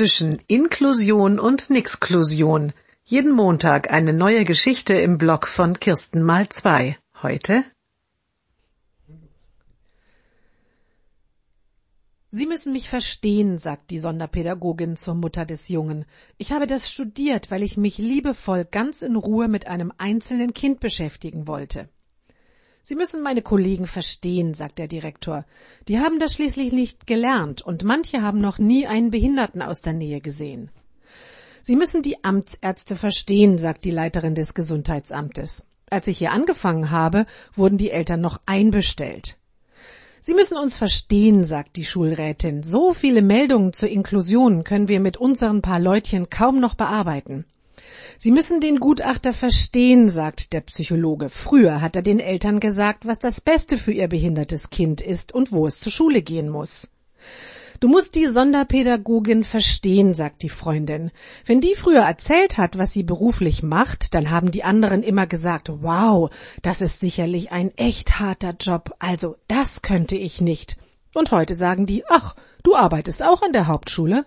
zwischen Inklusion und Nixklusion. Jeden Montag eine neue Geschichte im Blog von Kirsten mal zwei. Heute Sie müssen mich verstehen, sagt die Sonderpädagogin zur Mutter des Jungen. Ich habe das studiert, weil ich mich liebevoll ganz in Ruhe mit einem einzelnen Kind beschäftigen wollte. Sie müssen meine Kollegen verstehen, sagt der Direktor. Die haben das schließlich nicht gelernt und manche haben noch nie einen Behinderten aus der Nähe gesehen. Sie müssen die Amtsärzte verstehen, sagt die Leiterin des Gesundheitsamtes. Als ich hier angefangen habe, wurden die Eltern noch einbestellt. Sie müssen uns verstehen, sagt die Schulrätin. So viele Meldungen zur Inklusion können wir mit unseren paar Leutchen kaum noch bearbeiten. Sie müssen den Gutachter verstehen, sagt der Psychologe. Früher hat er den Eltern gesagt, was das Beste für ihr behindertes Kind ist und wo es zur Schule gehen muss. Du musst die Sonderpädagogin verstehen, sagt die Freundin. Wenn die früher erzählt hat, was sie beruflich macht, dann haben die anderen immer gesagt, wow, das ist sicherlich ein echt harter Job, also das könnte ich nicht. Und heute sagen die, ach, du arbeitest auch an der Hauptschule?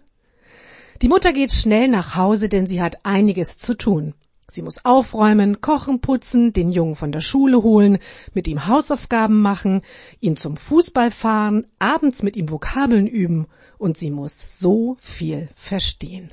Die Mutter geht schnell nach Hause, denn sie hat einiges zu tun. Sie muss aufräumen, kochen, putzen, den Jungen von der Schule holen, mit ihm Hausaufgaben machen, ihn zum Fußball fahren, abends mit ihm Vokabeln üben und sie muss so viel verstehen.